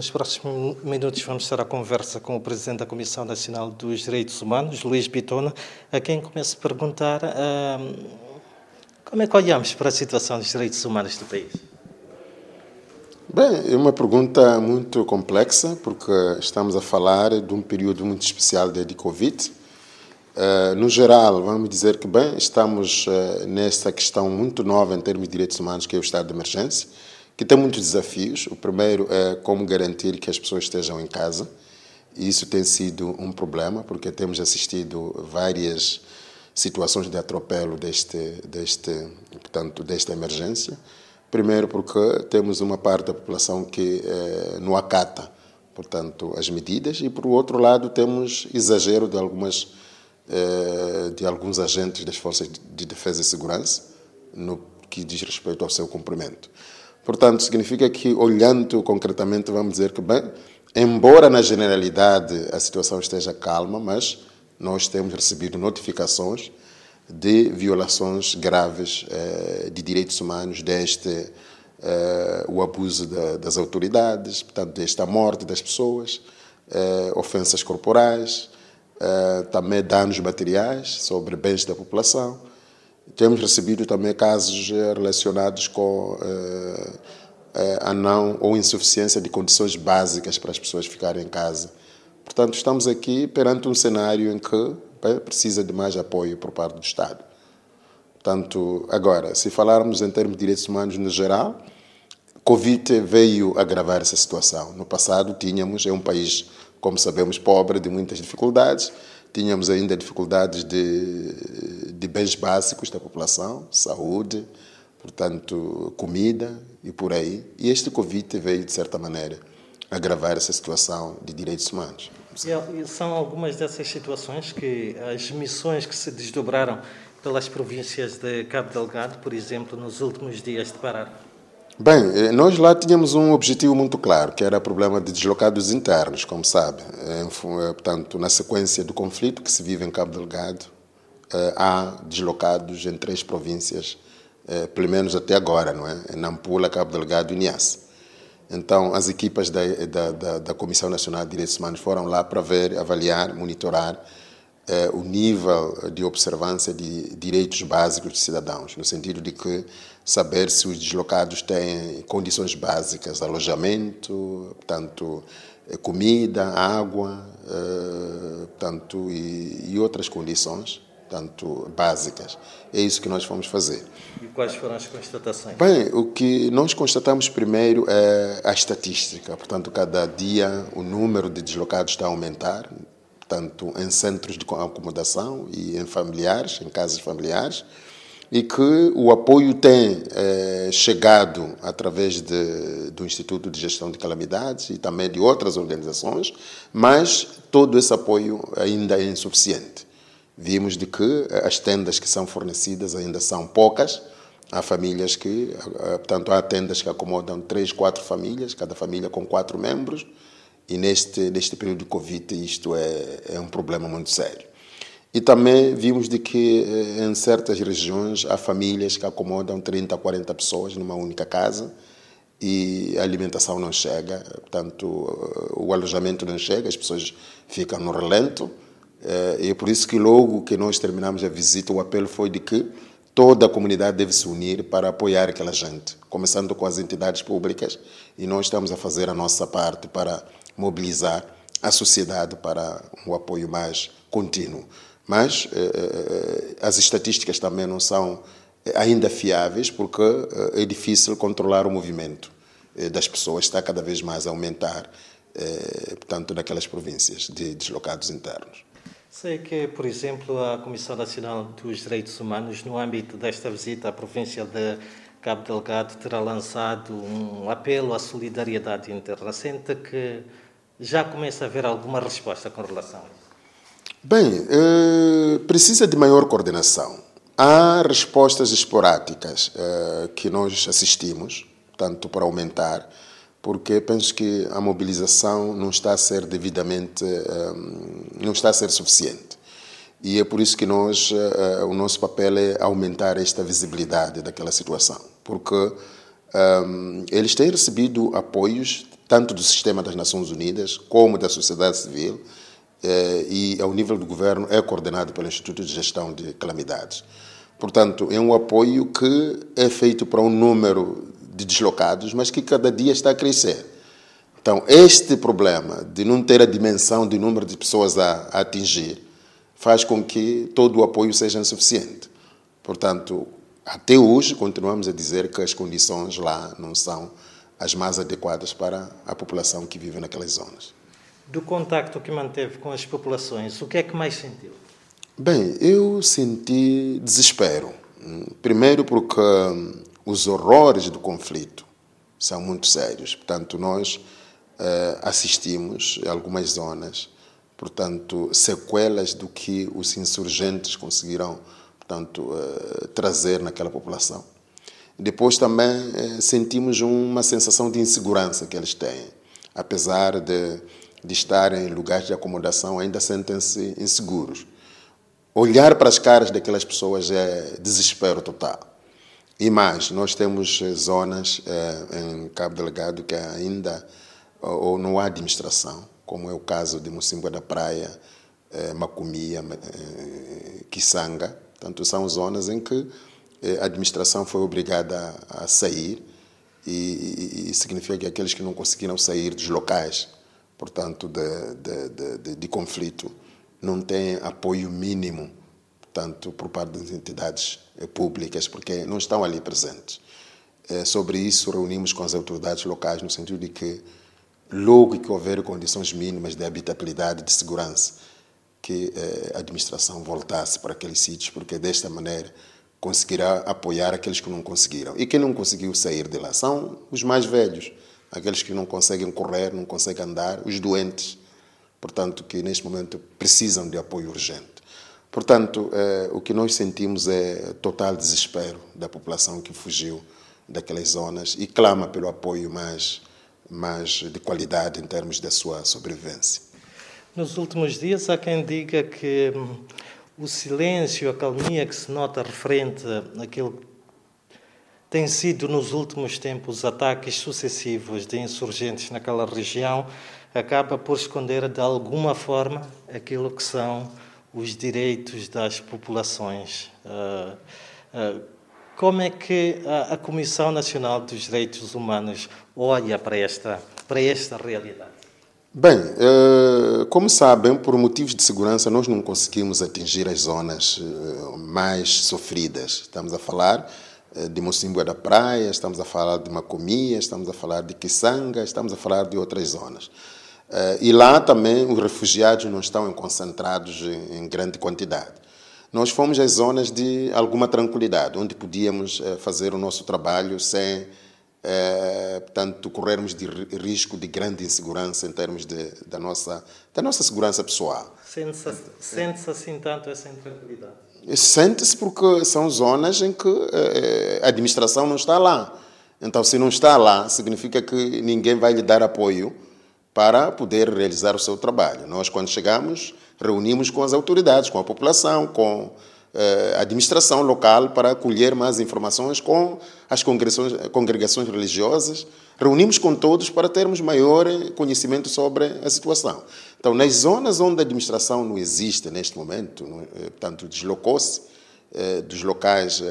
nos próximos minutos vamos estar à conversa com o Presidente da Comissão Nacional dos Direitos Humanos, Luís Bitona, a quem começo a perguntar uh, como é que olhamos para a situação dos direitos humanos do país. Bem, é uma pergunta muito complexa, porque estamos a falar de um período muito especial de Covid. Uh, no geral, vamos dizer que, bem, estamos uh, questão muito nova em termos de direitos humanos, que é o estado de emergência que tem muitos desafios. O primeiro é como garantir que as pessoas estejam em casa. E isso tem sido um problema, porque temos assistido várias situações de atropelo deste, deste, portanto, desta emergência. Primeiro, porque temos uma parte da população que eh, não acata, portanto, as medidas, e por outro lado temos exagero de algumas eh, de alguns agentes das forças de defesa e segurança no que diz respeito ao seu cumprimento. Portanto, significa que, olhando concretamente, vamos dizer que, bem, embora na generalidade a situação esteja calma, mas nós temos recebido notificações de violações graves eh, de direitos humanos, deste eh, o abuso da, das autoridades, portanto, desta morte das pessoas, eh, ofensas corporais, eh, também danos materiais sobre bens da população. Temos recebido também casos eh, relacionados com eh, eh, a não ou insuficiência de condições básicas para as pessoas ficarem em casa. Portanto, estamos aqui perante um cenário em que precisa de mais apoio por parte do Estado. Portanto, agora, se falarmos em termos de direitos humanos no geral, Covid veio agravar essa situação. No passado, tínhamos, é um país, como sabemos, pobre, de muitas dificuldades, tínhamos ainda dificuldades de, de bens básicos da população, saúde, portanto, comida e por aí. E este Covid veio, de certa maneira, agravar essa situação de direitos humanos. E são algumas dessas situações que as missões que se desdobraram pelas províncias de Cabo Delgado, por exemplo, nos últimos dias de parar? Bem, eh, nós lá tínhamos um objetivo muito claro, que era o problema de deslocados internos, como sabe. Eh, portanto, na sequência do conflito que se vive em Cabo Delgado, eh, há deslocados em três províncias, pelo menos até agora, não é? Nampula, Cabo Delgado e Niassa. Então, as equipas da, da, da Comissão Nacional de Direitos Humanos foram lá para ver, avaliar, monitorar o nível de observância de direitos básicos dos cidadãos, no sentido de que saber se os deslocados têm condições básicas, alojamento, portanto, eh, comida, água, eh, portanto, e, e outras condições, portanto, básicas. É isso que nós fomos fazer. E quais foram as constatações? Bem, o que nós constatamos primeiro é a estatística. Portanto, cada dia o número de deslocados está a aumentar, tanto em centros de acomodação e em familiares, em casas familiares e que o apoio tem é, chegado através de, do Instituto de Gestão de Calamidades e também de outras organizações, mas todo esse apoio ainda é insuficiente. Vimos de que as tendas que são fornecidas ainda são poucas, há famílias que, eh, portanto, há tendas que acomodam três, quatro famílias, cada família com quatro membros, e neste, neste período de Covid isto é, é um problema muito sério. E também vimos de que eh, em certas regiões há famílias que acomodam 30, 40 pessoas numa única casa e a alimentação não chega, portanto, o alojamento não chega, as pessoas ficam no relento. Eh, e é por isso que logo que nós terminamos a visita, o apelo foi de que toda a comunidade deve se unir para apoiar aquela gente, começando com as entidades públicas, e nós estamos a fazer a nossa parte para mobilizar a sociedade para um apoio mais contínuo mas eh, eh, as estatísticas também não são ainda fiáveis porque eh, é difícil controlar o movimento das pessoas, está cada vez mais a aumentar, portanto, naquelas províncias de deslocados internos. Sei que, por exemplo, a Comissão Nacional dos Direitos Humanos, no âmbito desta visita à província de Cabo Delgado, terá lançado um apelo à solidariedade interna. Sente que já começa a haver alguma resposta com relação a isso? Bem, eh, precisa de maior coordenação. Há respostas esporádicas eh, que nós assistimos, tanto para aumentar, porque penso que a mobilização não está a ser devidamente, eh, não está a ser suficiente. E é por isso que nós, o nosso papel é aumentar esta visibilidade daquela situação, porque eles têm recebido apoios tanto do sistema das Nações Unidas como da sociedade civil, eh, e ao nível do governo é coordenado pelo Instituto de Gestão de Calamidades. Portanto, é um apoio que é feito para um número de deslocados, mas que cada dia está a crescer. Então, este problema de não ter a dimensão de número de pessoas a, a atingir faz com que todo o apoio seja insuficiente. Portanto, até hoje continuamos a dizer que as condições lá não são as mais adequadas para a população que vive naquelas zonas. Do contacto que manteve com as populações, o que é que mais sentiu? Bem, eu senti desespero. Primeiro porque hum, os horrores do conflito são muito sérios. Portanto, nós eh, assistimos em algumas zonas, portanto, sequelas do que os insurgentes conseguiram, portanto, eh, trazer naquela população. Depois também eh, sentimos uma sensação de insegurança que eles têm, apesar de, de estarem em lugares de acomodação, ainda sentem-se inseguros olhar para as caras daquelas pessoas é desespero total. E mais, nós temos eh, zonas em Cabo Delgado que ainda ou não há administração, como é o caso de Mocimboa da Praia, é, Macumia, é, Kisanga. Portanto, são zonas em que a administração foi obrigada a sair e, e, significa que aqueles que não conseguiram sair dos locais, portanto, de, de, de, de conflito, não têm apoio mínimo, tanto por parte das entidades eh, públicas, porque não estão ali presentes. É, sobre isso, reunimos com as autoridades locais no sentido de que, logo que houver condições mínimas de habitabilidade de segurança, que é, a administração voltasse para aqueles sítios, porque desta maneira conseguirá apoiar aqueles que não conseguiram. E quem não conseguiu sair de lá são os mais velhos, aqueles que não conseguem correr, não conseguem andar, os doentes portanto, que neste momento precisam de apoio urgente. Portanto, eh, o que nós sentimos é total desespero da população que fugiu daquelas zonas e clama pelo apoio mais, mais de qualidade em termos da sua sobrevivência. Nos últimos dias, há quem diga que hum, o silêncio, a calmia que se nota referente àquilo que tem sido nos últimos tempos ataques sucessivos de insurgentes naquela região acaba por esconder de alguma forma aquilo que são os direitos das populações. Ah, ah, como é que a Comissão Nacional dos Direitos Humanos olha para esta, para esta realidade? Bem, eh, como sabem, por motivos de segurança, nós não conseguimos atingir as zonas eh, mais sofridas. Estamos a falar eh, de Mocimboa da Praia, estamos a falar de Macomia, estamos a falar de Kisanga, estamos a falar de outras zonas. E lá também os refugiados não estão concentrados em grande quantidade. Nós fomos às zonas de alguma tranquilidade, onde podíamos eh, fazer o nosso trabalho sem, portanto, corrermos de risco de grande insegurança em termos de, da, nossa, da nossa segurança pessoal. Sente-se sente assim tanto essa intranquilidade? Sente-se porque são zonas em que a administração não está lá. Então, se não está lá, significa que ninguém vai lhe dar apoio para poder realizar o seu trabalho. Nós, quando chegamos, reunimos com as autoridades, com a população, com eh, a administração local para colher mais informações com as congregações, congregações religiosas. Reunimos com todos para termos maior conhecimento sobre a situação. Então, nas zonas onde a administração não existe neste momento, eh, portanto, deslocou-se eh, dos locais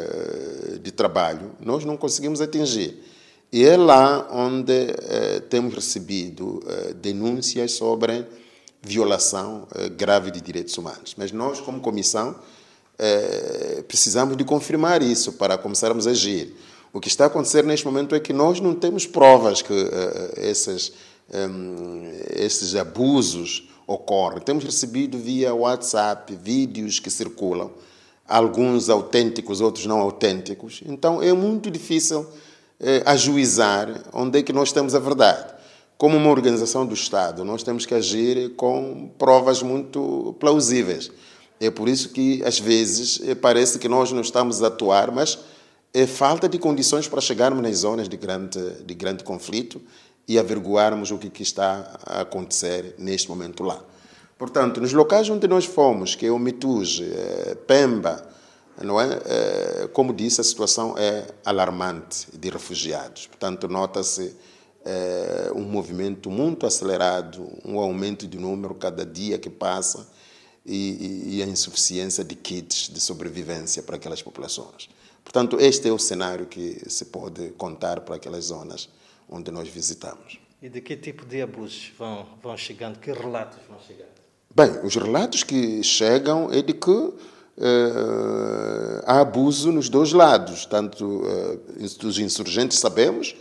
de trabalho, nós não conseguimos atingir. E é lá onde eh, temos recebido eh, denúncias sobre violação eh, grave de direitos humanos. Mas nós, como comissão, eh, precisamos de confirmar isso para começarmos a agir. O que está a acontecer neste momento é que nós não temos provas que eh, esses, esses abusos ocorrem. Temos recebido via WhatsApp vídeos que circulam, alguns autênticos, outros não autênticos. Então é muito difícil eh, ajuizar onde é que nós temos a verdade. Como uma organização do Estado, nós temos que agir com provas muito plausíveis. É por isso que, às vezes, eh, parece que nós não estamos a atuar, mas é falta de condições para chegarmos nas zonas de grande, de grande conflito e averiguarmos o que, está a acontecer neste momento lá. Portanto, nos locais onde nós fomos, que é o Mituge, eh, Pemba, não é? é? Como disse, a situação é alarmante de refugiados. Portanto, nota-se é, um movimento muito acelerado, um aumento de número cada dia que passa e, e, a insuficiência de kits de sobrevivência para aquelas populações. Portanto, este é o cenário que se pode contar para aquelas zonas onde nós visitamos. E de que tipo de abusos vão, vão chegando? Que relatos vão chegando? Bem, os relatos que chegam é de que há abuso nos dois lados, tanto uh, dos insurgentes sabemos,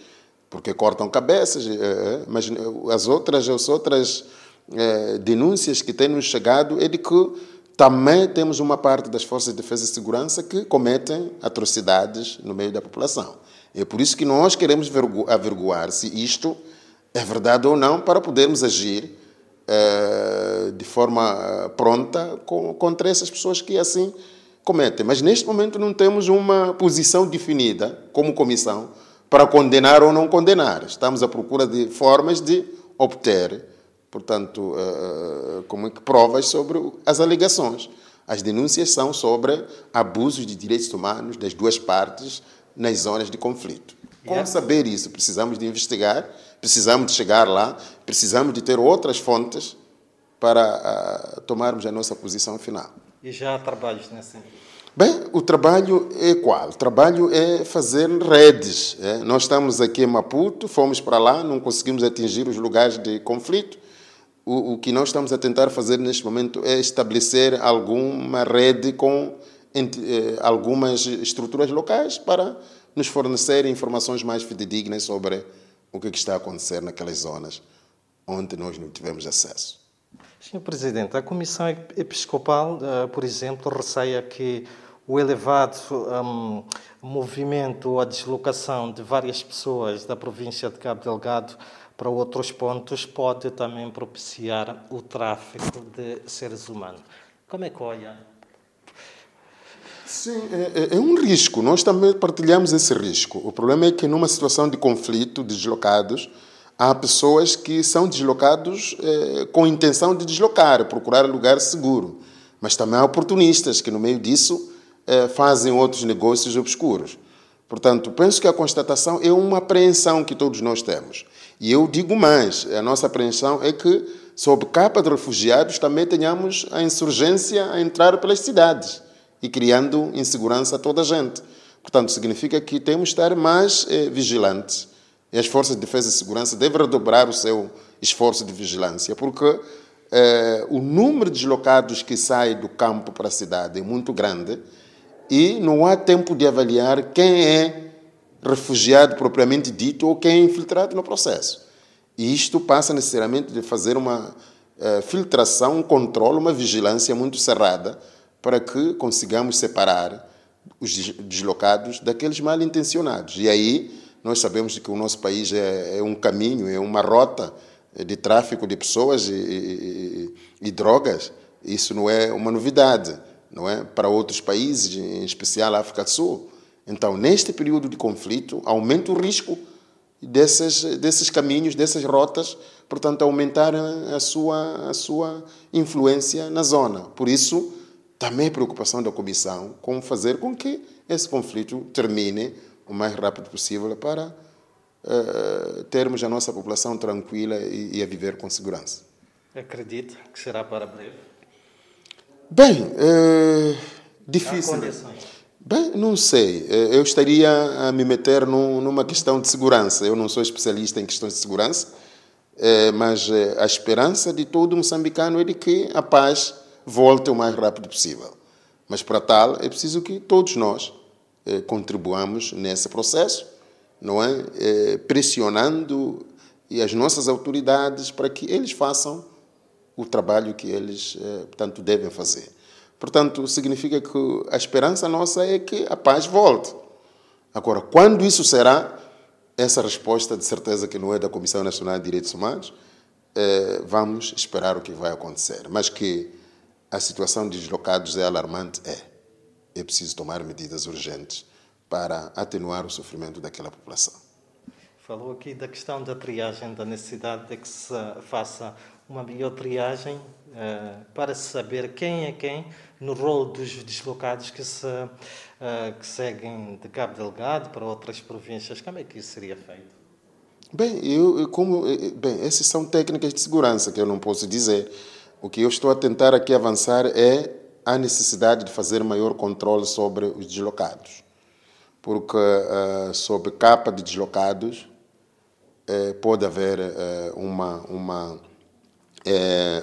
porque cortam cabeças, uh, mas as outras, as outras denúncias que têm nos chegado é de que também temos uma parte das forças de defesa e segurança que cometem atrocidades no meio da população. É por isso que nós queremos averiguar se isto é verdade ou não para podermos agir de forma pronta com, contra essas pessoas que assim cometem. Mas neste momento não temos uma posição definida como comissão para condenar ou não condenar. Estamos à procura de formas de obter, portanto, uh, como é que provas sobre as alegações. As denúncias são sobre abusos de direitos humanos das duas partes nas zonas de conflito. Como saber isso? Precisamos de investigar precisamos de chegar lá, precisamos de ter outras fontes para uh, tomarmos a nossa posição final. E já há trabalhos nesse sentido? Bem, o trabalho é qual? O trabalho é fazer redes. É? Nós estamos aqui em Maputo, fomos para lá, não conseguimos atingir os lugares de conflito. O, o que nós estamos a tentar fazer neste momento é estabelecer alguma rede com eh, algumas estruturas locais para nos fornecer informações mais fidedignas sobre o que, é que está a acontecer naquelas zonas onde nós não tivemos acesso. Senhor Presidente, a Comissão Episcopal, eh, por exemplo, receia que o elevado um, movimento ou a deslocação de várias pessoas da província de Cabo Delgado para outros pontos pode também propiciar o tráfico de seres humanos. Como é que olha Sim, é, é, é, um risco. Nós também partilhamos esse risco. O problema é que numa situação de conflito, deslocados, há pessoas que são deslocados é, com intenção de deslocar, procurar lugar seguro. Mas também há oportunistas que no meio disso é, fazem outros negócios obscuros. Portanto, penso que a constatação é uma apreensão que todos nós temos. E eu digo mais, a nossa apreensão é que, sob capa de refugiados, também tenhamos a insurgência a entrar pelas cidades e criando insegurança a toda a gente. Portanto, significa que temos de estar mais eh, vigilantes e as forças de defesa e segurança devem redobrar o seu esforço de vigilância, porque eh, o número de deslocados que sai do campo para a cidade é muito grande e não há tempo de avaliar quem é refugiado propriamente dito ou quem é infiltrado no processo. E isto passa necessariamente de fazer uma eh, filtração, um controle, uma vigilância muito cerrada para que consigamos separar os deslocados daqueles mal intencionados. E aí nós sabemos que o nosso país é, é um caminho, é uma rota de tráfico de pessoas e, e, e, drogas. Isso não é uma novidade, não é? Para outros países, em especial a África do Sul. Então, neste período de conflito, aumenta o risco desses, desses caminhos, dessas rotas, portanto, aumentar a sua, a sua influência na zona. Por isso, também preocupação da Comissão como fazer com que esse conflito termine o mais rápido possível para uh, termos a nossa população tranquila e, e, a viver com segurança. Acredita que será para breve? Bem, uh, difícil. Bem, não sei. Eh, eu estaria a me meter num, numa questão de segurança. Eu não sou especialista em questões de segurança, mas a esperança de todo moçambicano é de que a paz volte o mais rápido possível. Mas para tal é preciso que todos nós eh, contribuamos nesse processo, não é? Eh, pressionando as nossas autoridades para que eles façam o trabalho que eles, eh, devem fazer. Portanto, significa que a esperança nossa é que a paz volte. Agora, quando isso será, essa resposta de certeza que não é da Comissão Nacional de Direitos Humanos, eh, vamos esperar o que vai acontecer. Mas que a situação de deslocados é alarmante? É. É preciso tomar medidas urgentes para atenuar o sofrimento daquela população. Falou aqui da questão da triagem, da necessidade de que se faça uma melhor triagem uh, para saber quem é quem no rol dos deslocados que, se, uh, que seguem de Cabo Delgado para outras províncias. Como é que isso seria feito? Bem, eu, como, bem, essas são técnicas de segurança que eu não posso dizer. O que eu estou a tentar aqui avançar é a necessidade de fazer maior controle sobre os deslocados. Porque uh, sob capa de deslocados uh, pode haver uh, uma, uma,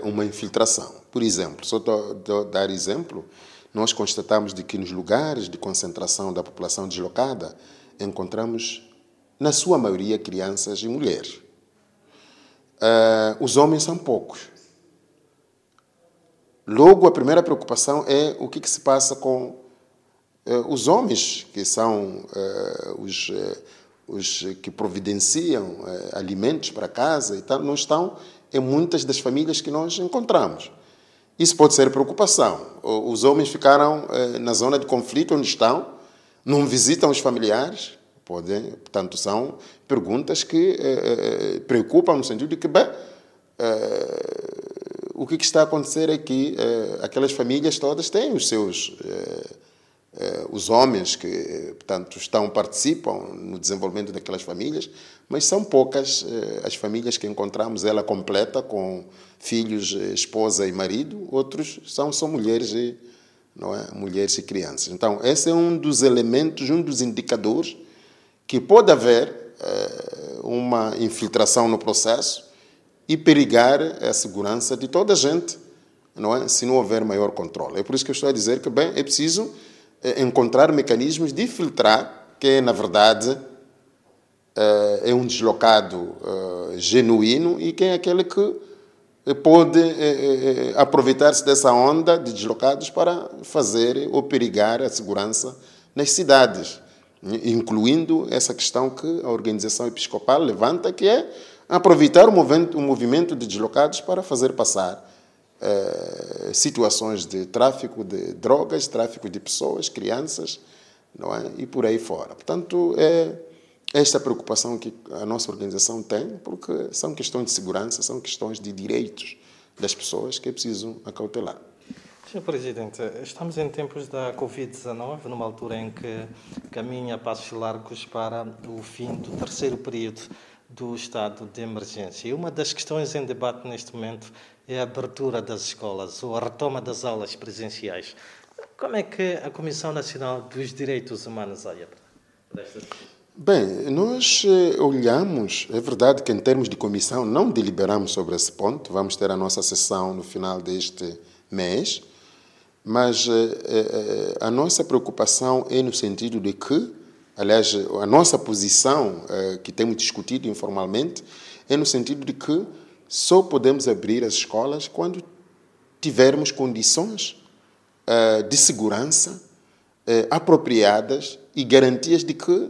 uma infiltração. Por exemplo, só estou dar exemplo, nós constatamos de que nos lugares de concentração da população deslocada encontramos na sua maioria, crianças e mulheres. Uh, os homens são poucos. Logo, a primeira preocupação é o que, que se passa com uh, os homens, que são uh, os, os que providenciam alimentos para casa e tal, não estão em muitas das famílias que nós encontramos. Isso pode ser preocupação. Os homens ficaram na zona de conflito onde estão, não visitam os familiares, Podem, portanto, são perguntas que eh, eh, preocupam no sentido de que, bem, eh, o que, está a acontecer é que eh, aquelas famílias todas têm os seus eh, eh, os homens que portanto estão participam no desenvolvimento daquelas famílias mas são poucas as famílias que encontramos ela completa com filhos esposa e marido outros são só mulheres e não é mulheres e crianças. Então esse é um dos elementos um dos indicadores que pode haver uma infiltração no processo e perigar a segurança de toda a gente, não é? se não houver maior controle. É por isso que eu estou a dizer que bem, é preciso eh, encontrar mecanismos de filtrar, que na verdade eh, é um deslocado genuíno e que é aquele que pode aproveitar-se dessa onda de deslocados para fazer ou perigar a segurança nas cidades incluindo essa questão que a organização episcopal levanta, que é aproveitar o movimento, o movimento de deslocados para fazer passar eh, situações de tráfico de drogas, tráfico de pessoas, crianças, não é? e por aí fora. Portanto, é esta preocupação que a nossa organização tem, porque são questões de segurança, são questões de direitos das pessoas que é preciso acautelar. Sr. Presidente, estamos em tempos da Covid-19, numa altura em que caminha passos largos para o fim do terceiro período do estado de emergência. E uma das questões em debate neste momento é a abertura das escolas ou a retoma das aulas presenciais. Como é que a Comissão Nacional dos Direitos Humanos olha para esta Bem, nós eh, olhamos, é verdade que em termos de comissão não deliberamos sobre esse ponto, vamos ter a nossa sessão no final deste mês, mas eh, eh, a nossa preocupação é no sentido de que, aliás, a nossa posição, eh, que temos discutido informalmente, é no sentido de que só podemos abrir as escolas quando tivermos condições de segurança apropriadas e garantias de que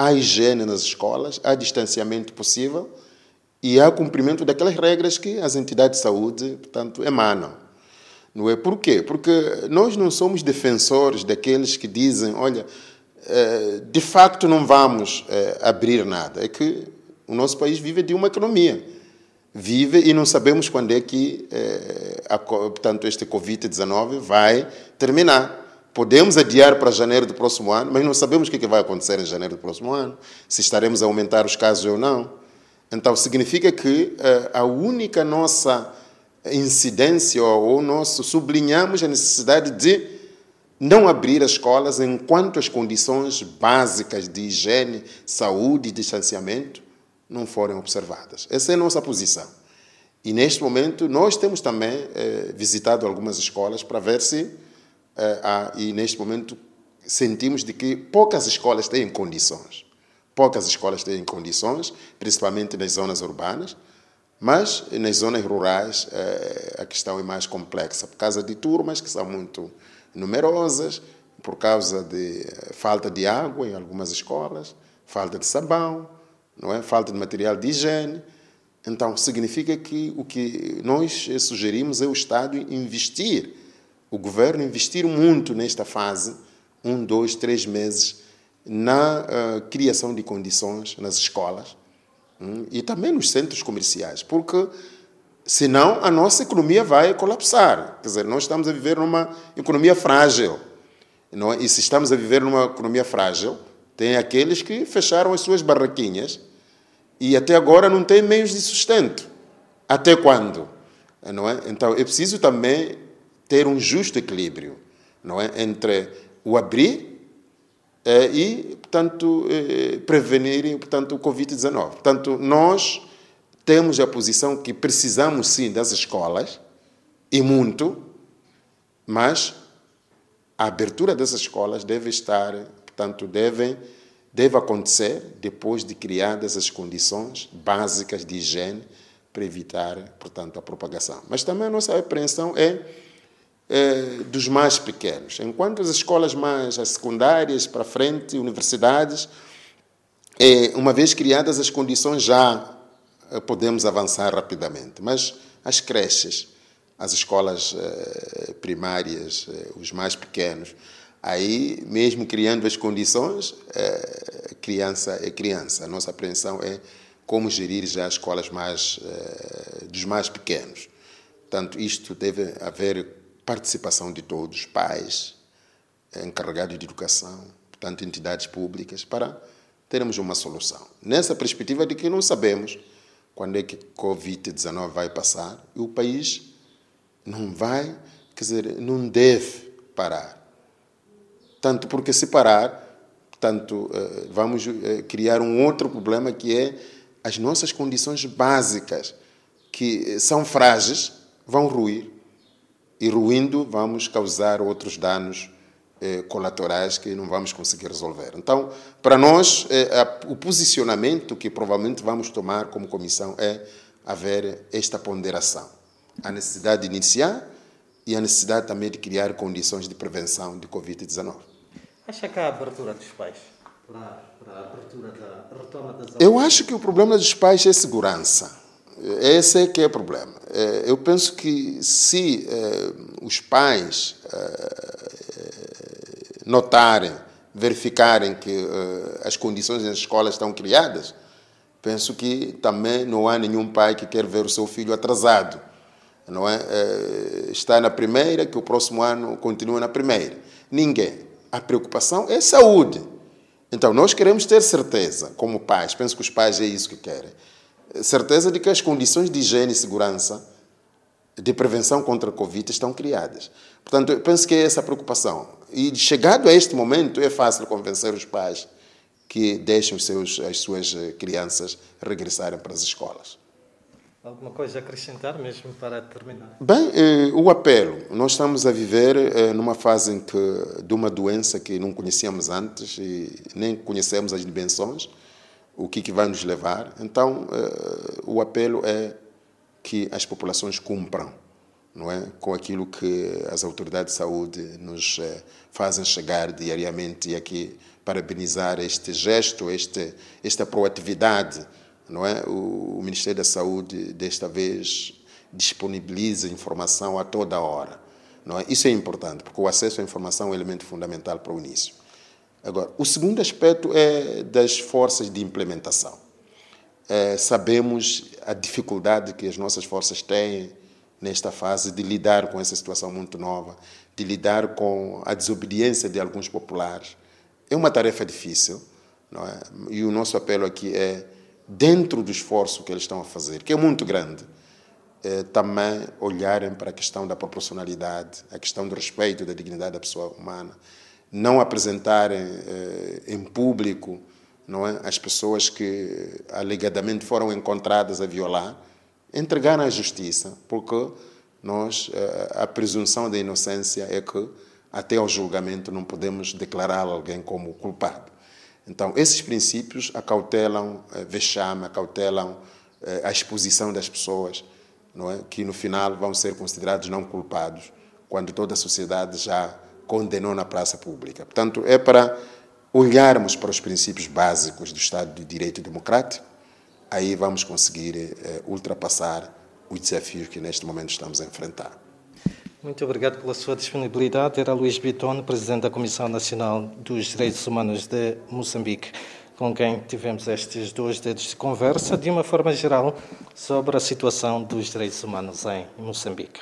há higiene nas escolas, há distanciamento possível e há cumprimento daquelas regras que as entidades de saúde, portanto, emanam. Não é? Por quê? Porque nós não somos defensores daqueles que dizem, olha, eh, de facto não vamos eh, abrir nada. É que o nosso país vive de uma economia. Vive e não sabemos quando é que, eh, portanto, este Covid-19 vai terminar. Podemos adiar para janeiro do próximo ano, mas não sabemos o que vai acontecer em janeiro do próximo ano, se estaremos a aumentar os casos ou não. Então, significa que a única nossa incidência ou nosso sublinhamos a necessidade de não abrir as escolas enquanto as condições básicas de higiene, saúde e distanciamento não forem observadas. Essa é a nossa posição. E neste momento nós temos também eh, visitado algumas escolas para ver se eh, há, e neste momento sentimos de que poucas escolas têm condições. Poucas escolas têm condições, principalmente nas zonas urbanas. Mas nas zonas rurais eh, a questão é mais complexa, por causa de turmas que são muito numerosas, por causa de eh, falta de água em algumas escolas, falta de sabão, não é? falta de material de higiene. Então, significa que o que nós sugerimos é o Estado investir, o governo investir muito nesta fase, um, dois, três meses, na uh, criação de condições nas escolas, Hum, e também nos centros comerciais, porque senão a nossa economia vai colapsar. Quer dizer, nós estamos a viver numa economia frágil. Não? E se estamos a viver numa economia frágil, tem aqueles que fecharam as suas barraquinhas e até agora não têm meios de sustento. Até quando? Não é? Então é preciso também ter um justo equilíbrio não é? entre o abrir eh, e, portanto, eh, prevenir portanto, o Covid-19. Portanto, nós temos a posição que precisamos sim das escolas, e muito, mas a abertura dessas escolas deve estar, portanto, deve, deve acontecer depois de criadas as condições básicas de higiene para evitar, portanto, a propagação. Mas também a nossa apreensão é, é dos mais pequenos. Enquanto as escolas mais as secundárias para frente, universidades, é, uma vez criadas as condições já podemos avançar rapidamente. Mas as creches, as escolas eh, primárias, eh, os mais pequenos, aí, mesmo criando as condições, criança é criança. A nossa apreensão é como gerir já as escolas mais, dos mais pequenos. Portanto, isto deve haver participação de todos, pais, encarregados de educação, portanto, entidades públicas, para termos uma solução. Nessa perspectiva de que não sabemos quando é que Covid-19 vai passar, e o país não vai, quer dizer, não deve parar. Tanto porque se parar, tanto eh, vamos eh, criar um outro problema que é as nossas condições básicas, que são frágeis, vão ruir. E ruindo, vamos causar outros danos eh, colaterais que não vamos conseguir resolver. Então, para nós, eh, a, o posicionamento que provavelmente vamos tomar como comissão é haver esta ponderação. A necessidade de iniciar e a necessidade também de criar condições de prevenção de Covid-19. Acha que há abertura dos pais para, para a abertura da retoma das aulas? Eu acho que o problema dos pais é segurança. Esse é que é o problema. Eh, eu penso que se eh, os pais eh, notarem, verificarem que uh, as condições nas escolas estão criadas, penso que também não há nenhum pai que quer ver o seu filho atrasado. Não é? Uh, está na primeira, que o próximo ano continue na primeira. Ninguém. A preocupação é saúde. Então, nós queremos ter certeza, como pais, penso que os pais é isso que querem, certeza de que as condições de higiene e segurança de prevenção contra a Covid estão criadas. Portanto, penso que é essa a preocupação. E chegado a este momento, é fácil convencer os pais que deixem os seus, as suas eh, crianças regressarem para as escolas. Alguma coisa a acrescentar mesmo para terminar? Bem, eh, o apelo. Nós estamos a viver eh, numa fase em que, de uma doença que não conhecíamos antes e nem conhecemos as dimensões, o que, que vai nos levar. Então, eh, o apelo é que as populações cumpram não é? com aquilo que as autoridades de saúde nos eh, fazem chegar diariamente e aqui parabenizar este gesto, este, esta proatividade. Não é? o, Ministério da Saúde, desta vez, disponibiliza informação a toda hora. Não é? Isso é importante, porque o acesso à informação é um elemento fundamental para o início. Agora, o segundo aspecto é das forças de implementação. É, sabemos a dificuldade que as nossas forças têm nesta fase de lidar com essa situação muito nova, de lidar com a desobediência de alguns populares. É uma tarefa difícil, não é? E o nosso apelo aqui é, dentro do esforço que eles estão a fazer, que é muito grande, é, também olharem para a questão da proporcionalidade, a questão do respeito da dignidade da pessoa humana, não apresentarem é, em público não é, as pessoas que alegadamente foram encontradas a violar, entregar à justiça, porque nós, eh, a presunção da inocência é que até ao julgamento não podemos declarar alguém como culpado. Então, esses princípios acautelam eh, vexame, acautelam eh, a exposição das pessoas, não é? que no final vão ser considerados não culpados, quando toda a sociedade já condenou na praça pública. Portanto, é para olharmos para os princípios básicos do Estado de Direito Democrático aí vamos conseguir eh, ultrapassar os desafios que neste momento estamos a enfrentar. Muito obrigado pela sua disponibilidade. Era Luís Bitton, Presidente da Comissão Nacional dos Direitos Humanos de Moçambique, com quem tivemos estes dois dedos de conversa, de uma forma geral, sobre a situação dos direitos humanos em Moçambique.